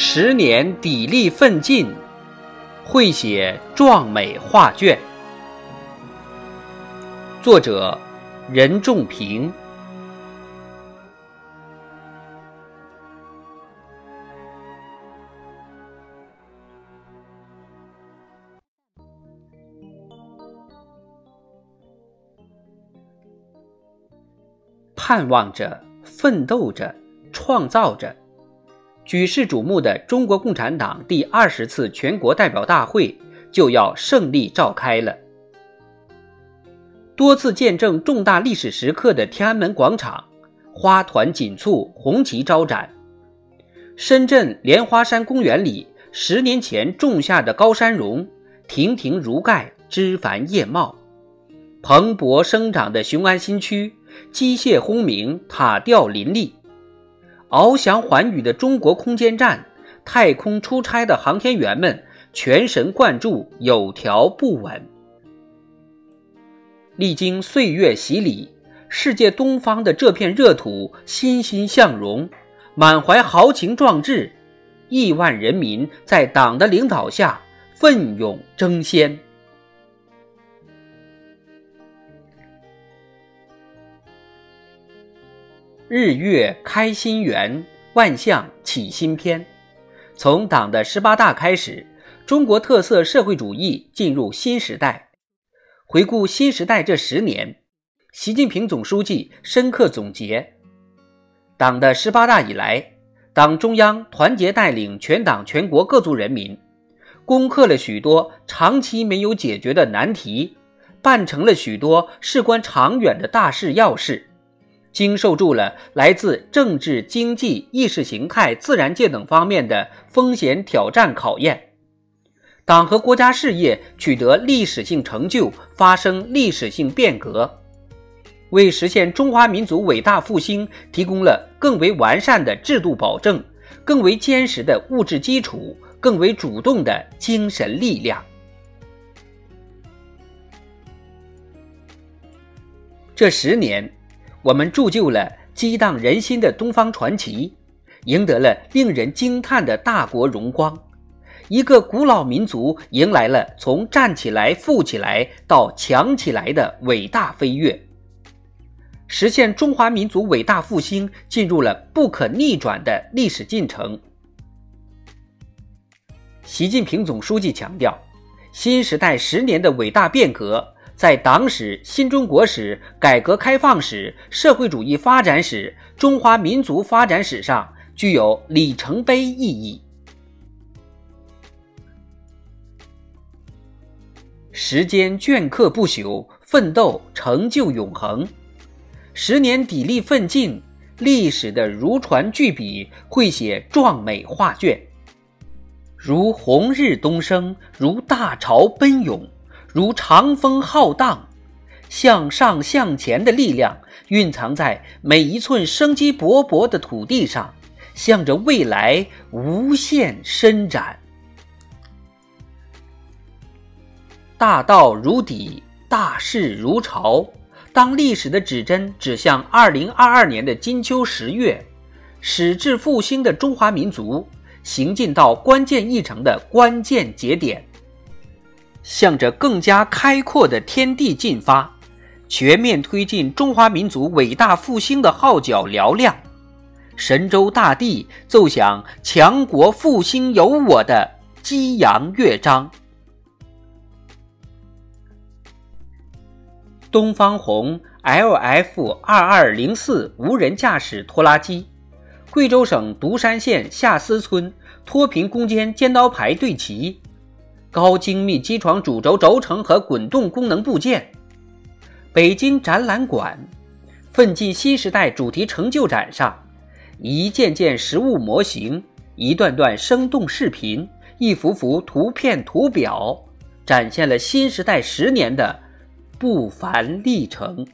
十年砥砺奋进，绘写壮美画卷。作者：任仲平。盼望着，奋斗着，创造着，举世瞩目的中国共产党第二十次全国代表大会就要胜利召开了。多次见证重大历史时刻的天安门广场，花团锦簇，红旗招展；深圳莲花山公园里，十年前种下的高山榕，亭亭如盖，枝繁叶茂；蓬勃生长的雄安新区。机械轰鸣，塔吊林立，翱翔寰宇的中国空间站，太空出差的航天员们全神贯注，有条不紊。历经岁月洗礼，世界东方的这片热土欣欣向荣，满怀豪情壮志，亿万人民在党的领导下奋勇争先。日月开新元，万象起新篇。从党的十八大开始，中国特色社会主义进入新时代。回顾新时代这十年，习近平总书记深刻总结：党的十八大以来，党中央团结带领全党全国各族人民，攻克了许多长期没有解决的难题，办成了许多事关长远的大事要事。经受住了来自政治、经济、意识形态、自然界等方面的风险挑战考验，党和国家事业取得历史性成就，发生历史性变革，为实现中华民族伟大复兴提供了更为完善的制度保证、更为坚实的物质基础、更为主动的精神力量。这十年。我们铸就了激荡人心的东方传奇，赢得了令人惊叹的大国荣光。一个古老民族迎来了从站起来、富起来到强起来的伟大飞跃，实现中华民族伟大复兴进入了不可逆转的历史进程。习近平总书记强调，新时代十年的伟大变革。在党史、新中国史、改革开放史、社会主义发展史、中华民族发展史上具有里程碑意义。时间镌刻不朽，奋斗成就永恒。十年砥砺奋进，历史的如椽巨笔绘写壮美画卷，如红日东升，如大潮奔涌。如长风浩荡，向上向前的力量蕴藏在每一寸生机勃勃的土地上，向着未来无限伸展。大道如砥，大势如潮。当历史的指针指向二零二二年的金秋十月，矢志复兴的中华民族行进到关键一程的关键节点。向着更加开阔的天地进发，全面推进中华民族伟大复兴的号角嘹亮，神州大地奏响强国复兴有我的激扬乐章。东方红 LF 二二零四无人驾驶拖拉机，贵州省独山县下司村脱贫攻坚尖刀排队旗。高精密机床主轴轴承和滚动功能部件，北京展览馆“奋进新时代”主题成就展上，一件件实物模型，一段段生动视频，一幅幅图片图表，展现了新时代十年的不凡历程。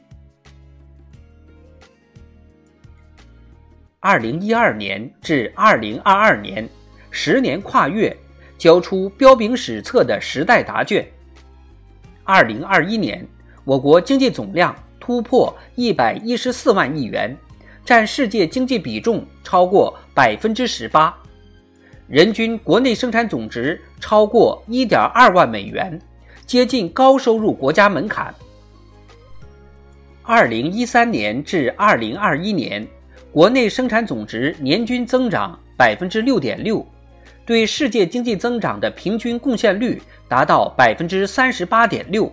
二零一二年至二零二二年，十年跨越，交出彪炳史册的时代答卷。二零二一年，我国经济总量突破一百一十四万亿元，占世界经济比重超过百分之十八，人均国内生产总值超过一点二万美元，接近高收入国家门槛。二零一三年至二零二一年。国内生产总值年均增长百分之六点六，对世界经济增长的平均贡献率达到百分之三十八点六，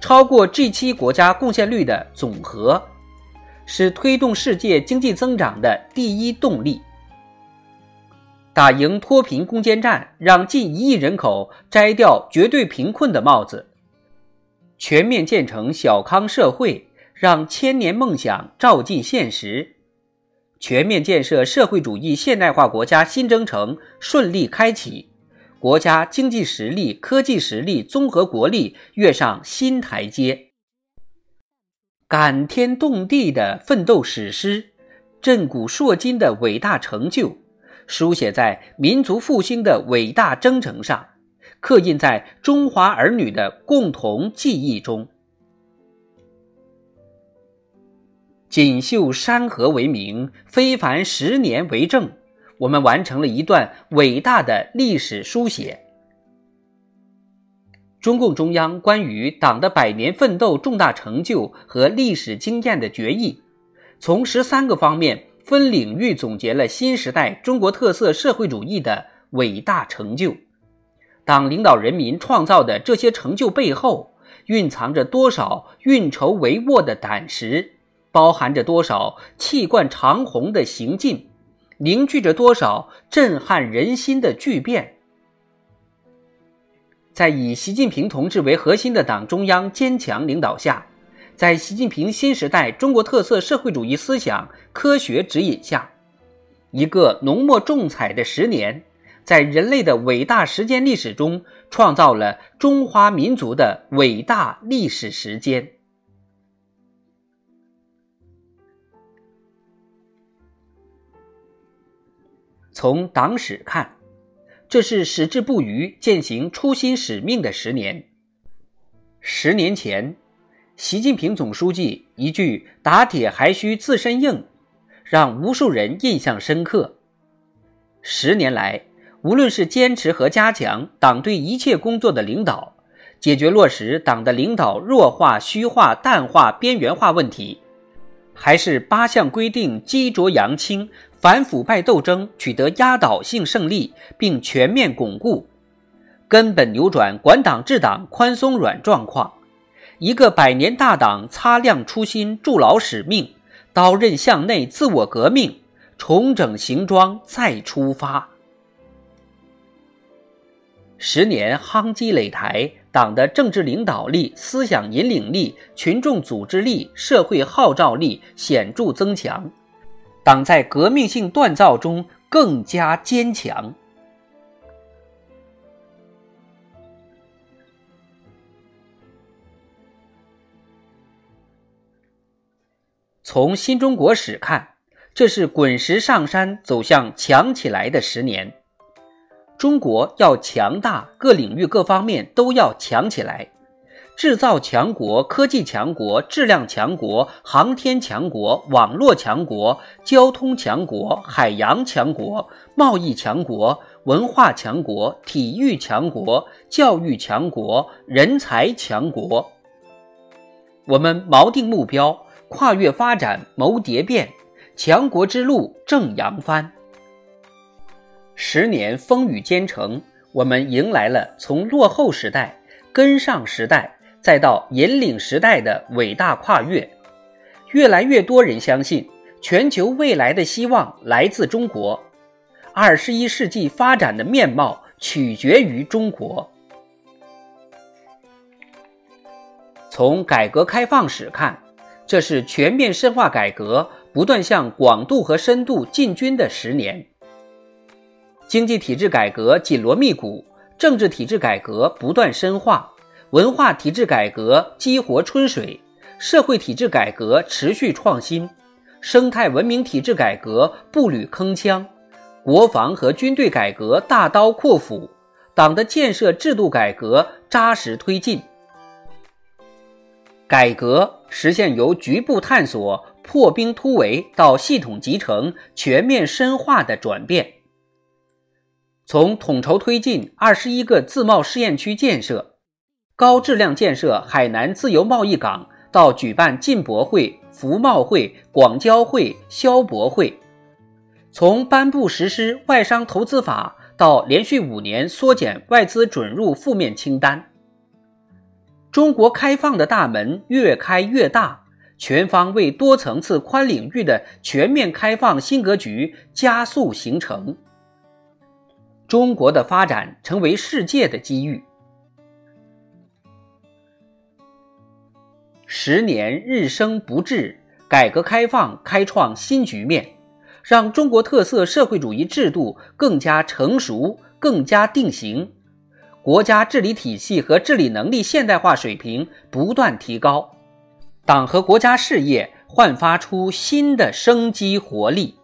超过 G 七国家贡献率的总和，是推动世界经济增长的第一动力。打赢脱贫攻坚战，让近一亿人口摘掉绝对贫困的帽子，全面建成小康社会，让千年梦想照进现实。全面建设社会主义现代化国家新征程顺利开启，国家经济实力、科技实力、综合国力跃上新台阶。感天动地的奋斗史诗，震古烁今的伟大成就，书写在民族复兴的伟大征程上，刻印在中华儿女的共同记忆中。锦绣山河为名，非凡十年为证，我们完成了一段伟大的历史书写。中共中央关于党的百年奋斗重大成就和历史经验的决议，从十三个方面分领域总结了新时代中国特色社会主义的伟大成就。党领导人民创造的这些成就背后，蕴藏着多少运筹帷幄的胆识？包含着多少气贯长虹的行进，凝聚着多少震撼人心的巨变。在以习近平同志为核心的党中央坚强领导下，在习近平新时代中国特色社会主义思想科学指引下，一个浓墨重彩的十年，在人类的伟大时间历史中，创造了中华民族的伟大历史时间。从党史看，这是矢志不渝践行初心使命的十年。十年前，习近平总书记一句“打铁还需自身硬”，让无数人印象深刻。十年来，无论是坚持和加强党对一切工作的领导，解决落实党的领导弱化、虚化、淡化、边缘化问题，还是八项规定激浊扬清。反腐败斗争取得压倒性胜利，并全面巩固，根本扭转管党治党宽松软状况。一个百年大党擦亮初心，筑牢使命，刀刃向内，自我革命，重整行装，再出发。十年夯基垒台，党的政治领导力、思想引领力、群众组织力、社会号召力显著增强。党在革命性锻造中更加坚强。从新中国史看，这是滚石上山、走向强起来的十年。中国要强大，各领域各方面都要强起来。制造强国、科技强国、质量强国、航天强国、网络强国、交通强国、海洋强国、贸易强国、文化强国、体育强国、教育强国、人才强国。我们锚定目标，跨越发展，谋蝶变，强国之路正扬帆。十年风雨兼程，我们迎来了从落后时代跟上时代。再到引领时代的伟大跨越，越来越多人相信，全球未来的希望来自中国，二十一世纪发展的面貌取决于中国。从改革开放史看，这是全面深化改革、不断向广度和深度进军的十年。经济体制改革紧锣密鼓，政治体制改革不断深化，文化体制改革激活春水，社会体制改革持续创新，生态文明体制改革步履铿锵，国防和军队改革大刀阔斧，党的建设制度改革扎实推进。改革实现由局部探索、破冰突围到系统集成、全面深化的转变。从统筹推进二十一个自贸试验区建设，高质量建设海南自由贸易港，到举办进博会、服贸会、广交会、消博会；从颁布实施外商投资法，到连续五年缩减外资准入负面清单。中国开放的大门越开越大，全方位、多层次、宽领域的全面开放新格局加速形成。中国的发展成为世界的机遇。十年日升不滞，改革开放开创新局面，让中国特色社会主义制度更加成熟、更加定型，国家治理体系和治理能力现代化水平不断提高，党和国家事业焕发出新的生机活力。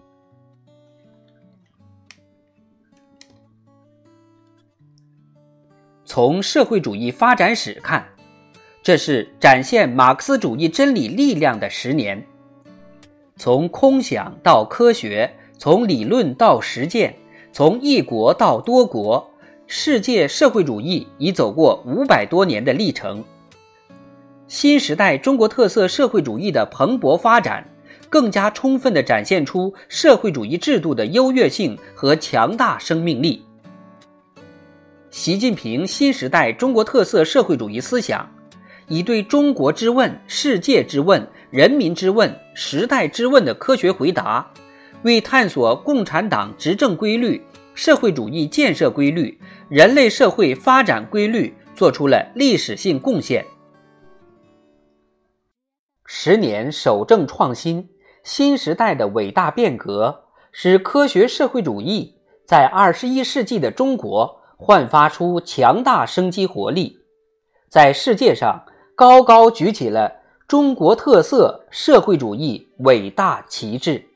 从社会主义发展史看，这是展现马克思主义真理力量的十年。从空想到科学，从理论到实践，从一国到多国，世界社会主义已走过五百多年的历程。新时代中国特色社会主义的蓬勃发展，更加充分地展现出社会主义制度的优越性和强大生命力。习近平新时代中国特色社会主义思想，以对中国之问、世界之问、人民之问、时代之问的科学回答，为探索共产党执政规律、社会主义建设规律、人类社会发展规律做出了历史性贡献。十年守正创新，新时代的伟大变革，使科学社会主义在二十一世纪的中国。焕发出强大生机活力，在世界上高高举起了中国特色社会主义伟大旗帜。